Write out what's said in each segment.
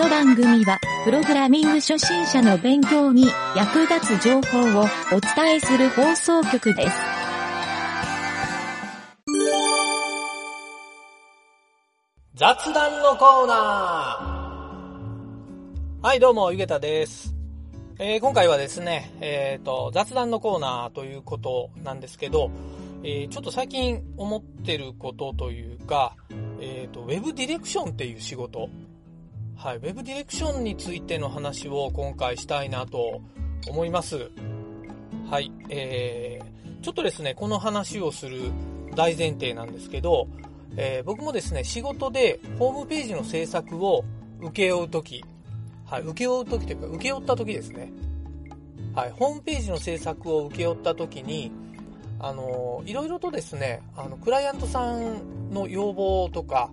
の番組は、プログラミング初心者の勉強に役立つ情報をお伝えする放送局です。雑談のコーナーはい、どうも、ゆげたです。えー今回はですね、えっ、と、雑談のコーナーということなんですけど、えーちょっと最近思ってることというか、えっ、と、ウェブディレクションっていう仕事、はい、ウェブディレクションについての話を今回したいなと思います。はい、えー、ちょっとですね、この話をする大前提なんですけど、えー僕もですね、仕事でホームページの制作を請け負うとき、はい、請け負うときというか、請け負ったときですね。はい、ホームページの制作を請け負ったときに、あのいろいろとですね、あの、クライアントさんの要望とか、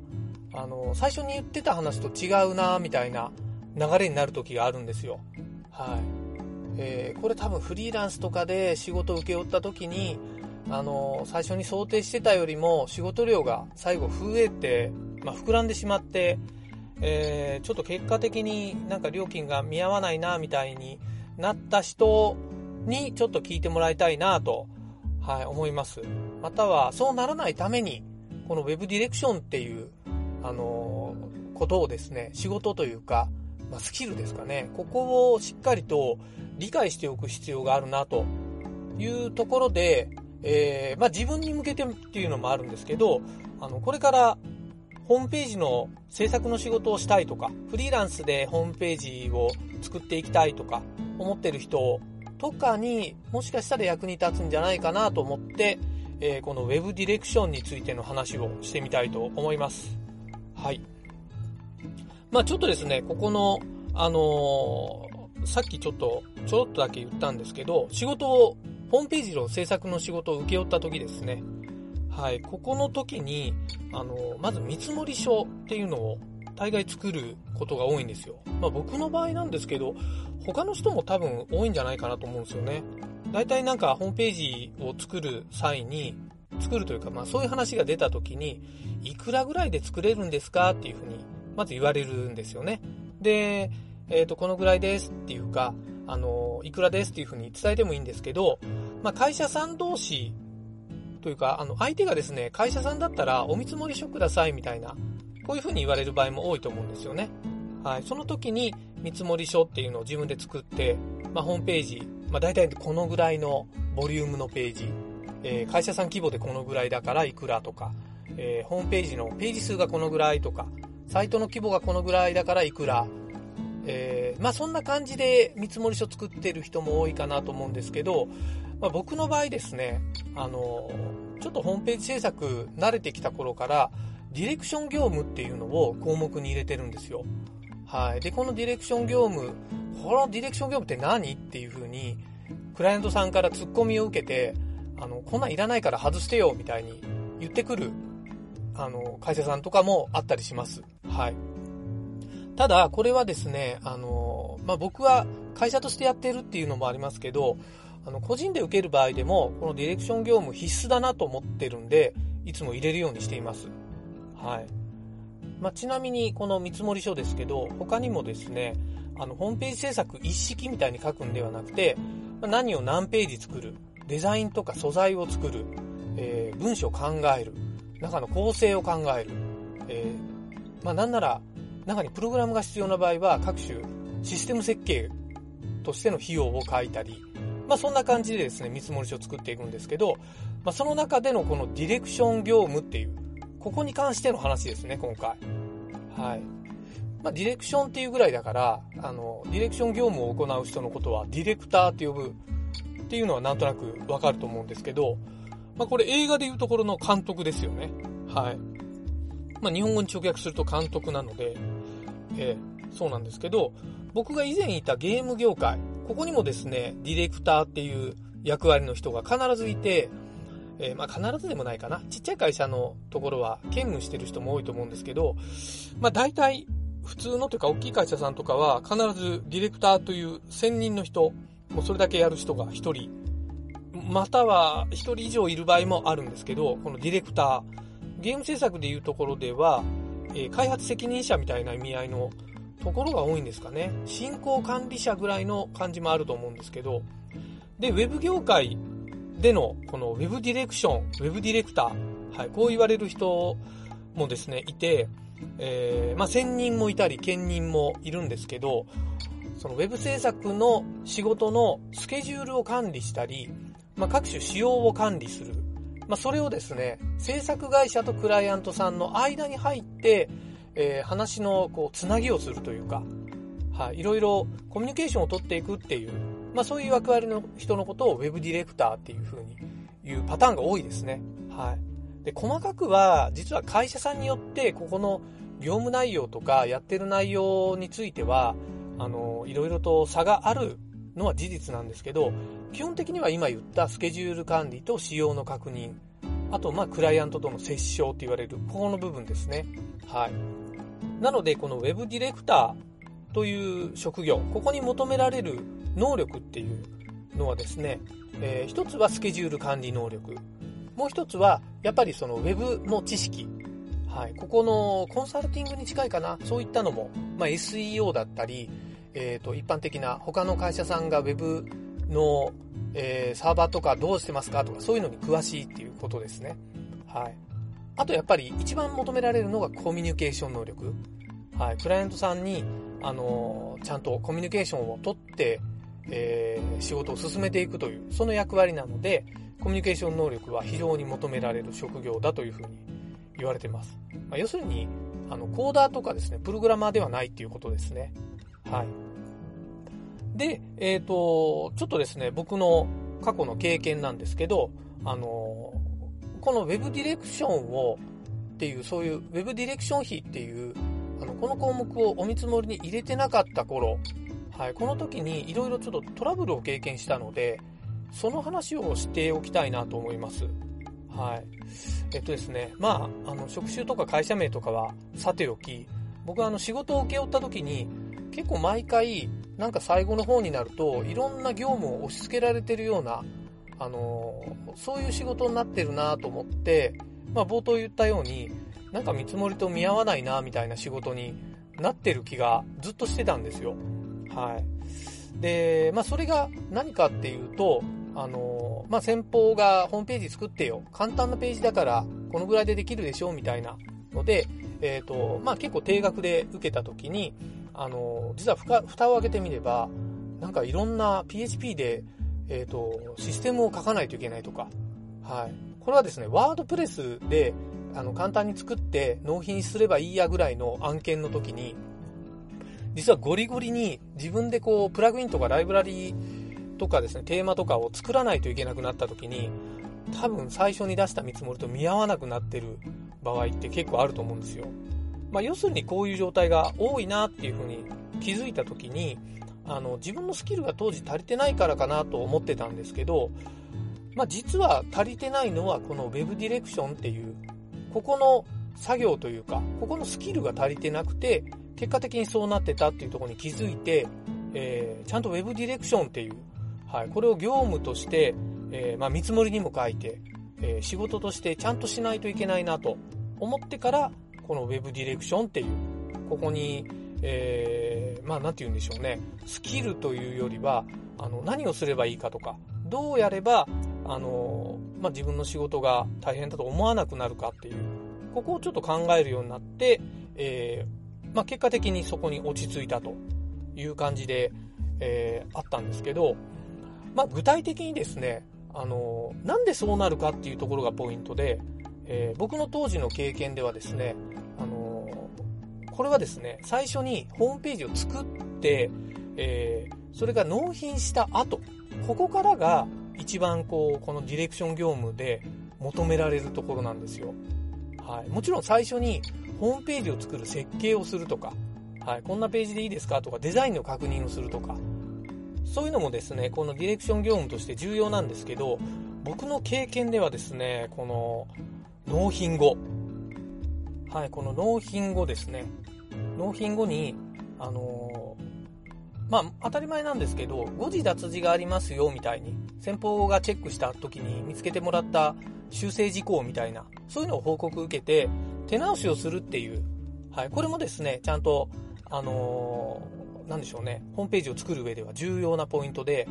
あの最初に言ってた話と違うな、みたいな流れになる時があるんですよ。はい。えーこれ多分フリーランスとかで仕事を請け負った時に、あの最初に想定してたよりも仕事量が最後増えて、まあ、膨らんでしまって、えーちょっと結果的になんか料金が見合わないな、みたいになった人にちょっと聞いてもらいたいなと、はい、思います。または、そうならないために、この Web ディレクションっていう、あのことをですね、仕事というか、まあ、スキルですかね、ここをしっかりと理解しておく必要があるなというところで、えーまあ、自分に向けてっていうのもあるんですけど、あの、これからホームページの制作の仕事をしたいとか、フリーランスでホームページを作っていきたいとか、思ってる人とかにもしかしたら役に立つんじゃないかなと思って、えーこの Web ディレクションについての話をしてみたいと思います。はい。まあちょっとですね、ここの、あのーさっきちょっと、ちょろっとだけ言ったんですけど、仕事を、ホームページの制作の仕事を請け負った時ですね。はい。ここの時に、あのーまず見積書っていうのを大概作ることが多いんですよ。まあ僕の場合なんですけど、他の人も多分多いんじゃないかなと思うんですよね。大体なんかホームページを作る際に、作るというか、まあそういう話が出た時に、いくらぐらいで作れるんですか？っていうふうに、まず言われるんですよね。で、えっ、と、このぐらいですっていうか、あの、いくらですっていうふうに伝えてもいいんですけど、まあ会社さん同士というか、あの、相手がですね、会社さんだったらお見積もり書くださいみたいな、こういうふうに言われる場合も多いと思うんですよね。はい。その時に見積もり書っていうのを自分で作って、まあ、ホームページ、まあ、大体このぐらいのボリュームのページ、えー会社さん規模でこのぐらいだからいくらとか、えーホームページのページ数がこのぐらいとか、サイトの規模がこのぐらいだからいくら、えーまあそんな感じで見積書作ってる人も多いかなと思うんですけど、まあ、僕の場合ですね、あの、ちょっとホームページ制作慣れてきた頃から、ディレクション業務っていうのを項目に入れてるんですよ。はい。で、このディレクション業務、このディレクション業務って何？っていう風に、クライアントさんからツッコミを受けて、あの、こんなんいらないから外してよ、みたいに言ってくる、あの、会社さんとかもあったりします。はい。ただ、これはですね、あの、まあ、僕は会社としてやってるっていうのもありますけど、あの、個人で受ける場合でも、このディレクション業務必須だなと思ってるんで、いつも入れるようにしています。はい。まあ、ちなみに、この見積書ですけど、他にもですね、あの、ホームページ制作一式みたいに書くんではなくて、何を何ページ作る、デザインとか素材を作る、えー文章を考える、中の構成を考える、えーまあ、なんなら、中にプログラムが必要な場合は、各種システム設計としての費用を書いたり、まあ、そんな感じでですね、見積書を作っていくんですけど、まあ、その中でのこのディレクション業務っていう、ここに関しての話ですね、今回。はい。まあ、ディレクションっていうぐらいだから、あの、ディレクション業務を行う人のことはディレクターって呼ぶっていうのはなんとなくわかると思うんですけど、まあ、これ映画でいうところの監督ですよね。はい。まあ、日本語に直訳すると監督なので、えーそうなんですけど、僕が以前いたゲーム業界、ここにもですね、ディレクターっていう役割の人が必ずいて、えーまあ必ずでもないかな。ちっちゃい会社のところは兼務してる人も多いと思うんですけど、まあ大体普通のというか大きい会社さんとかは必ずディレクターという専任の人、もうそれだけやる人が1人、または1人以上いる場合もあるんですけど、このディレクター、ゲーム制作でいうところでは、え開発責任者みたいな意味合いのところが多いんですかね。進行管理者ぐらいの感じもあると思うんですけど、で、ウェブ業界でのこのウェブディレクション、ウェブディレクター、はい、こう言われる人もですね、いて、えー、まあ、専任もいたり、兼任もいるんですけど、そのウェブ制作の仕事のスケジュールを管理したり、まあ、各種仕様を管理する。まあ、それをですね、制作会社とクライアントさんの間に入って、えー、話のこうつなぎをするというか、はい、いろいろコミュニケーションを取っていくっていう、まあ、そういう役割の人のことをウェブディレクターっていうふうに言うパターンが多いですね。はい。で、細かくは、実は会社さんによって、ここの業務内容とかやってる内容については、あの、いろいろと差があるのは事実なんですけど、基本的には今言ったスケジュール管理と仕様の確認、あと、まあ、クライアントとの接触って言われる、ここの部分ですね。はい。なので、この Web ディレクターという職業、ここに求められる能力っていうのはですね、えー、一つはスケジュール管理能力。もう一つは、やっぱりその Web の知識。はい。ここのコンサルティングに近いかな。そういったのも、まあ、SEO だったり、え、ー、と、一般的な他の会社さんが Web の、えー、サーバーとかどうしてますかとか、そういうのに詳しいっていうことですね。はい。あとやっぱり一番求められるのがコミュニケーション能力。はい。クライアントさんに、あのー、ちゃんとコミュニケーションをとって、えー、仕事を進めていくという、その役割なので、コミュニケーション能力は非常に求められる職業だというふうに言われてます。まあ、要するに、あの、コーダーとかですね、プログラマーではないっていうことですね。はい。で、えっ、ー、と、ちょっとですね、僕の過去の経験なんですけど、あの、この Web ディレクションを、っていう、そういう Web ディレクション費っていう、あの、この項目をお見積もりに入れてなかった頃、はい、この時にいろいろちょっとトラブルを経験したので、その話をしておきたいなと思います。はい。えっとですね、まあ、あの、職種とか会社名とかはさておき、僕はあの仕事を請け負った時に、結構毎回、なんか最後の方になると、いろんな業務を押し付けられてるような、あのそういう仕事になってるなと思って、まあ冒頭言ったように、なんか見積もりと見合わないなみたいな仕事になってる気がずっとしてたんですよ。はい。で、まあそれが何かっていうと、あのまあ先方がホームページ作ってよ。簡単なページだからこのぐらいでできるでしょみたいなので、えっ、ー、と、まあ結構定額で受けた時に、あの、実は蓋を開けてみれば、なんかいろんな PHP で、えっ、ー、と、システムを書かないといけないとか、はい。これはですね、ワードプレスで、あの、簡単に作って納品すればいいやぐらいの案件の時に、実はゴリゴリに自分でこう、プラグインとかライブラリとかですね、テーマとかを作らないといけなくなった時に、多分最初に出した見積もりと見合わなくなってる場合って結構あると思うんですよ。まあ、要するにこういう状態が多いなっていうふうに気づいた時に、あの、自分のスキルが当時足りてないからかなと思ってたんですけど、まあ、実は足りてないのはこの Web ディレクションっていう、ここの作業というか、ここのスキルが足りてなくて、結果的にそうなってたっていうとこに気づいて、えー、ちゃんと Web ディレクションっていう、はい、これを業務として、えー、まあ、見積もりにも書いて、えー、仕事としてちゃんとしないといけないなと思ってから、この Web ディレクションっていう、ここに、えー、まあなんて言うんでしょうね、スキルというよりは、あの、何をすればいいかとか、どうやれば、あの、まあ自分の仕事が大変だと思わなくなるかっていう、ここをちょっと考えるようになって、えー、まあ結果的にそこに落ち着いたという感じで、えー、あったんですけど、まあ具体的にですね、あの、なんでそうなるかっていうところがポイントで、えー、僕の当時の経験ではですね、あのー、これはですね、最初にホームページを作って、えー、それが納品した後、ここからが一番こう、このディレクション業務で求められるところなんですよ。はい。もちろん最初にホームページを作る設計をするとか、はい。こんなページでいいですかとか、デザインの確認をするとか、そういうのもですね、このディレクション業務として重要なんですけど、僕の経験ではですね、この納品後。はい、この納品後ですね。納品後に、あのー、まあ、当たり前なんですけど、誤字脱字がありますよ、みたいに、先方がチェックした時に見つけてもらった修正事項みたいな、そういうのを報告受けて、手直しをするっていう、はい、これもですね、ちゃんと、あのー、なんでしょうね、ホームページを作る上では重要なポイントで、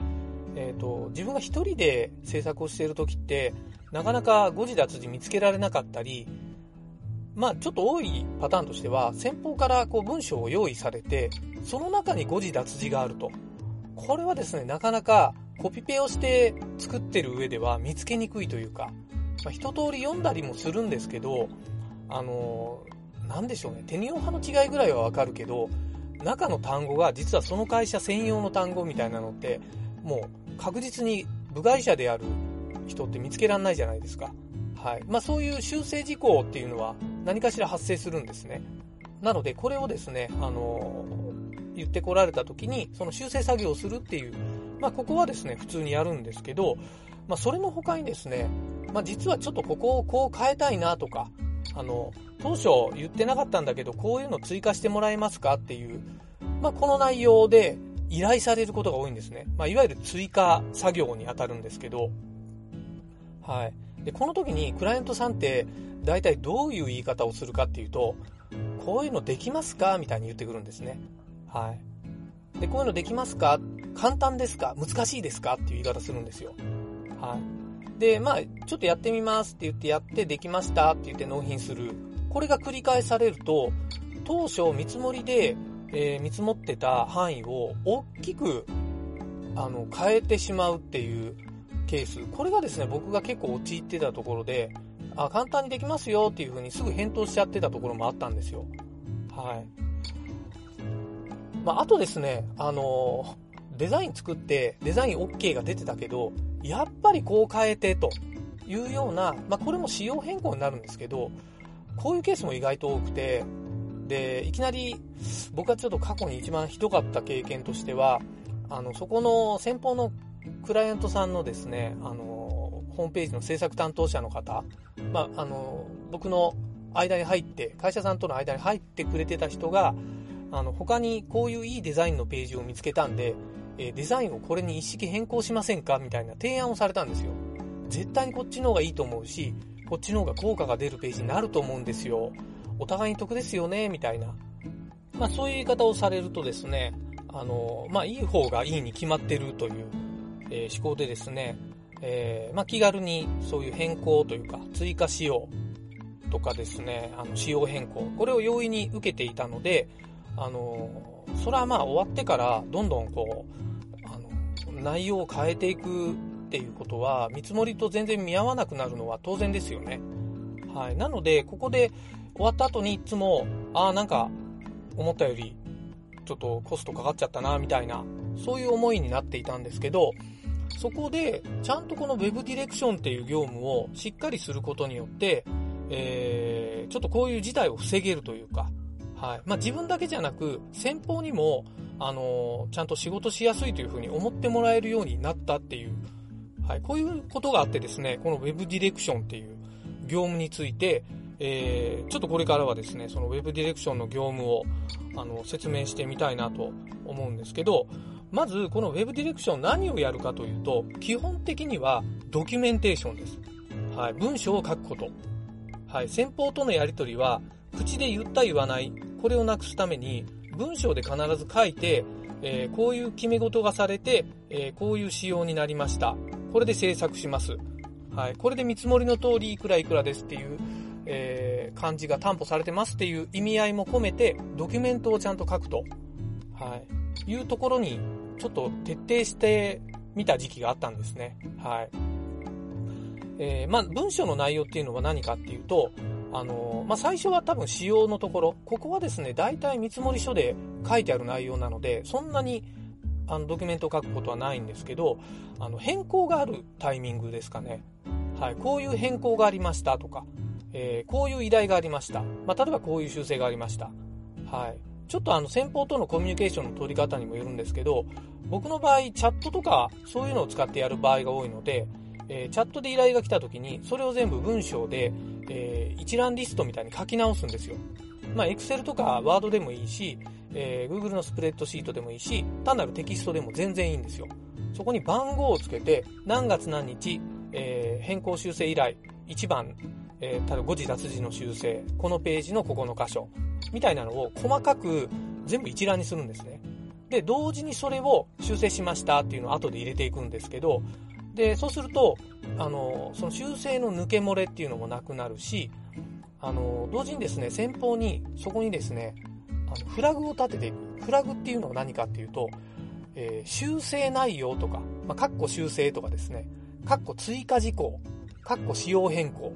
えっ、ー、と、自分が一人で制作をしている時って、なかなか誤字脱字見つけられなかったり、まあちょっと多いパターンとしては、先方からこう文章を用意されて、その中に誤字脱字があると。これはですね、なかなかコピペをして作ってる上では見つけにくいというか、まあ、一通り読んだりもするんですけど、あのー、なんでしょうね、手にオ派の違いぐらいはわかるけど、中の単語が実はその会社専用の単語みたいなのって、もう確実に部外者である人って見つけられないじゃないですか。はい。まあそういう修正事項っていうのは何かしら発生するんですね。なのでこれをですね、あのー、言ってこられた時にその修正作業をするっていう、まあここはですね、普通にやるんですけど、まあそれの他にですね、まあ実はちょっとここをこう変えたいなとか、あの、当初言ってなかったんだけど、こういうの追加してもらえますかっていう、まあこの内容で依頼されることが多いんですね。まあいわゆる追加作業に当たるんですけど、はい。で、この時にクライアントさんって大体どういう言い方をするかっていうと、こういうのできますか？みたいに言ってくるんですね。はい。で、こういうのできますか？簡単ですか？難しいですか？っていう言い方するんですよ。はい。で、まあ、ちょっとやってみますって言ってやってできましたって言って納品する。これが繰り返されると、当初見積もりで、えー、見積もってた範囲を大きく、あの、変えてしまうっていうケース。これがですね、僕が結構陥ってたところで、あ、簡単にできますよっていう風にすぐ返答しちゃってたところもあったんですよ。はい。まあ、あとですね、あのデザイン作ってデザイン OK が出てたけど、やっぱりこう変えてというような、まあ、これも仕様変更になるんですけど、こういうケースも意外と多くて、で、いきなり僕がちょっと過去に一番ひどかった経験としては、あの、そこの先方のクライアントさんのですね、あの、ホームページの制作担当者の方、まあ、あの、僕の間に入って、会社さんとの間に入ってくれてた人が、あの、他にこういういいデザインのページを見つけたんで、えデザインをこれに一式変更しませんか？みたいな提案をされたんですよ。絶対にこっちの方がいいと思うし、こっちの方が効果が出るページになると思うんですよ。お互いに得ですよね、みたいな。まあそういう言い方をされるとですね、あの、まあいい方がいいに決まってるというえー、思考でですね、えー、まあ、気軽にそういう変更というか、追加仕様とかですね、あの、仕様変更、これを容易に受けていたので、あの、それはまあ終わってからどんどんこう、あの、内容を変えていくっていうことは、見積もりと全然見合わなくなるのは当然ですよね。はい。なので、ここで終わった後にいつも、ああ、なんか、思ったより、ちょっとコストかかっちゃったな、みたいな、そういう思いになっていたんですけど、そこで、ちゃんとこの Web ディレクションっていう業務をしっかりすることによって、えー、ちょっとこういう事態を防げるというか、はい。まあ、自分だけじゃなく、先方にも、あのー、ちゃんと仕事しやすいというふうに思ってもらえるようになったっていう、はい。こういうことがあってですね、この Web ディレクションっていう業務について、えー、ちょっとこれからはですね、その Web ディレクションの業務を、あの、説明してみたいなと思うんですけど、まず、この Web ディレクション何をやるかというと、基本的にはドキュメンテーションです。はい。文章を書くこと。はい。先方とのやり取りは、口で言った言わない、これをなくすために、文章で必ず書いて、えー、こういう決め事がされて、えー、こういう仕様になりました。これで制作します。はい。これで見積もりの通りいくらいくらですっていう、えー、漢字が担保されてますっていう意味合いも込めて、ドキュメントをちゃんと書くと。はい。いうところにちょっと徹底してみた時期があったんですね。はい。えー、まあ、文章の内容っていうのは何かっていうと、あの、まあ、最初は多分仕様のところ、ここはですね、大体見積書で書いてある内容なので、そんなにあのドキュメントを書くことはないんですけど、あの変更があるタイミングですかね。はい、こういう変更がありましたとか、えー、こういう依頼がありました。まあ、例えばこういう修正がありました。はい。ちょっとあの先方とのコミュニケーションの取り方にもよるんですけど、僕の場合、チャットとかそういうのを使ってやる場合が多いので、えー、チャットで依頼が来た時に、それを全部文章で、えー、一覧リストみたいに書き直すんですよ。まあ、Excel とか Word でもいいし、えー、Google のスプレッドシートでもいいし、単なるテキストでも全然いいんですよ。そこに番号をつけて、何月何日、え、変更修正依頼、1番、えー、ただ誤字脱字の修正、このページのここの箇所、みたいなのを細かく全部一覧にするんですね。で、同時にそれを修正しましたっていうのを後で入れていくんですけど、で、そうすると、あの、その修正の抜け漏れっていうのもなくなるし、あの、同時にですね、先方に、そこにですね、あのフラグを立てていく。フラグっていうのは何かっていうと、えー、修正内容とか、まあ、カッコ修正とかですね、カッコ追加事項、カッコ仕様変更、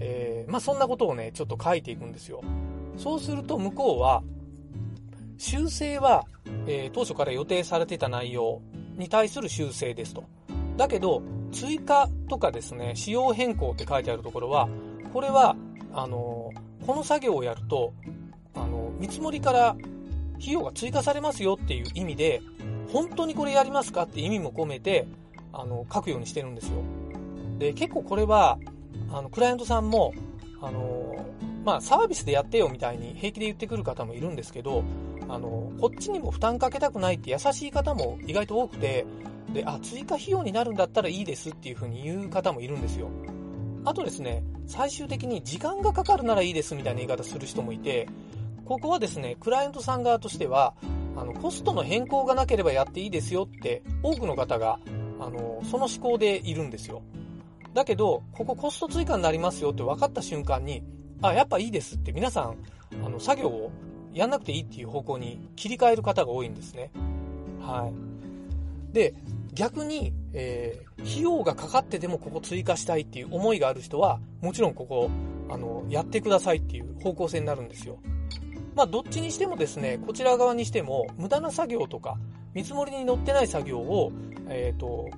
えー、まあ、そんなことをね、ちょっと書いていくんですよ。そうすると向こうは、修正は、えー、当初から予定されてた内容に対する修正ですと。だけど、追加とかですね、仕様変更って書いてあるところは、これは、あのー、この作業をやると、あの、見積もりから費用が追加されますよっていう意味で、本当にこれやりますかって意味も込めて、あの、書くようにしてるんですよ。で、結構これは、あの、クライアントさんも、あの、まあ、サービスでやってよみたいに平気で言ってくる方もいるんですけど、あの、こっちにも負担かけたくないって優しい方も意外と多くて、で、あ、追加費用になるんだったらいいですっていう風に言う方もいるんですよ。あとですね、最終的に時間がかかるならいいですみたいな言い方する人もいて、ここはですね、クライアントさん側としては、あの、コストの変更がなければやっていいですよって多くの方が、あの、その思考でいるんですよ。だけど、ここコスト追加になりますよって分かった瞬間に、あ、やっぱいいですって皆さん、あの、作業をやんなくていいっていう方向に切り替える方が多いんですね。はい。で、逆に、えー、費用がかかってでもここ追加したいっていう思いがある人は、もちろんここ、あの、やってくださいっていう方向性になるんですよ。まあ、どっちにしてもですね、こちら側にしても、無駄な作業とか、見積もりに載ってない作業を、えっ、ー、と、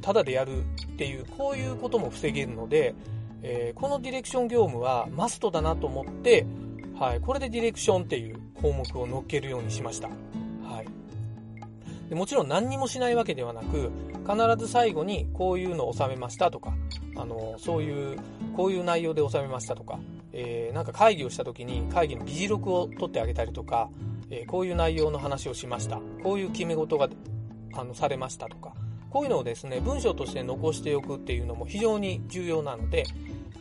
ただでやるっていう、こういうことも防げるので、えー、このディレクション業務はマストだなと思って、はい、これでディレクションっていう項目を載っけるようにしました。はい。でもちろん何にもしないわけではなく、必ず最後にこういうのを収めましたとか、あの、そういう、こういう内容で収めましたとか、えー、なんか会議をした時に会議の議事録を取ってあげたりとか、えー、こういう内容の話をしました。こういう決め事が、あの、されましたとか、こういうのをですね、文章として残しておくっていうのも非常に重要なので、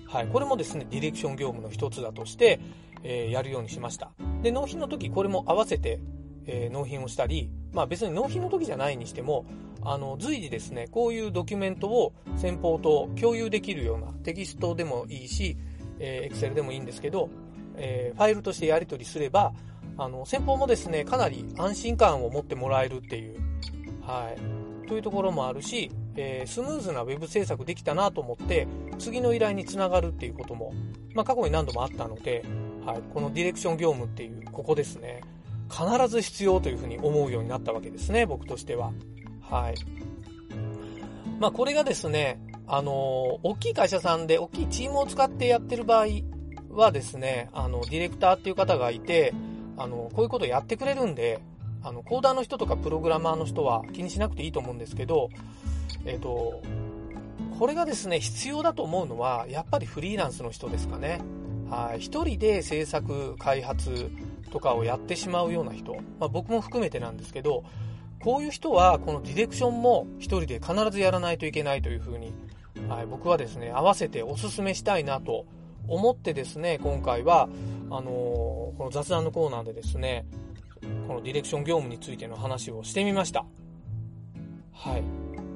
はい、これもですね、ディレクション業務の一つだとして、えー、やるようにしました。で、納品の時これも合わせて、えー、納品をしたり、まあ別に納品の時じゃないにしても、あの、随時ですね、こういうドキュメントを先方と共有できるようなテキストでもいいし、えー、Excel でもいいんですけど、えー、ファイルとしてやり取りすれば、あの、先方もですね、かなり安心感を持ってもらえるっていう、はい、というところもあるし、えー、スムーズな web 制作できたなと思って、次の依頼につながるっていうことも、まあ、過去に何度もあったので、はい、このディレクション業務っていう、ここですね、必ず必要というふうに思うようになったわけですね、僕としては。はい。まあ、これがですね、あのー、大きい会社さんで大きいチームを使ってやってる場合はですね、あの、ディレクターっていう方がいて、あの、こういうことやってくれるんで、あの、コーダーの人とかプログラマーの人は気にしなくていいと思うんですけど、えっ、と、これがですね、必要だと思うのは、やっぱりフリーランスの人ですかね。はい。一人で制作、開発とかをやってしまうような人、まあ、僕も含めてなんですけど、こういう人は、このディレクションも一人で必ずやらないといけないというふうに、はい、僕はですね、合わせてお勧めしたいなと思ってですね、今回は、あのー、この雑談のコーナーでですね、このディレクション業務についての話をしてみました。はい。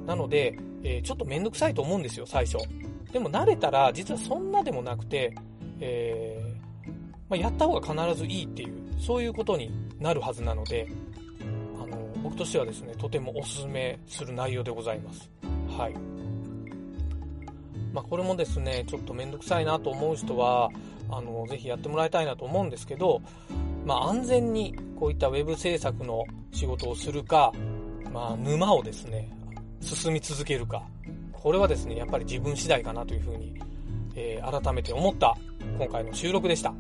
なので、えー、ちょっとめんどくさいと思うんですよ、最初。でも慣れたら、実はそんなでもなくて、えー、まあ、やった方が必ずいいっていう、そういうことになるはずなので、あの、僕としてはですね、とてもお勧めする内容でございます。はい。まあ、これもですね、ちょっとめんどくさいなと思う人は、あの、ぜひやってもらいたいなと思うんですけど、まあ、安全にこういった web 制作の仕事をするか、まあ、沼をですね、進み続けるか、これはですね、やっぱり自分次第かなというふうに、えー、改めて思った今回の収録でした。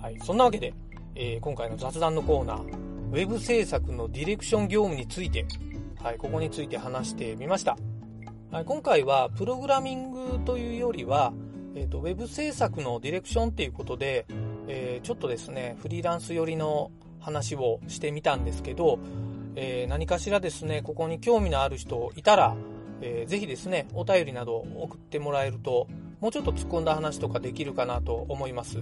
はい。そんなわけで、えー、今回の雑談のコーナー、web 制作のディレクション業務について、はい、ここについて話してみました。はい、今回はプログラミングというよりは、えっ、ー、と、ウェブ制作のディレクションっていうことで、えー、ちょっとですね、フリーランス寄りの話をしてみたんですけど、えー、何かしらですね、ここに興味のある人いたら、えー、ぜひですね、お便りなど送ってもらえると、もうちょっと突っ込んだ話とかできるかなと思います。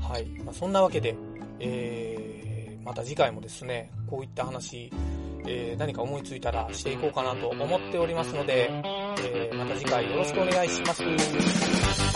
はい。まあ、そんなわけで、えー、また次回もですね、こういった話、えー、何か思いついたらしていこうかなと思っておりますので、えー、また次回よろしくお願いします。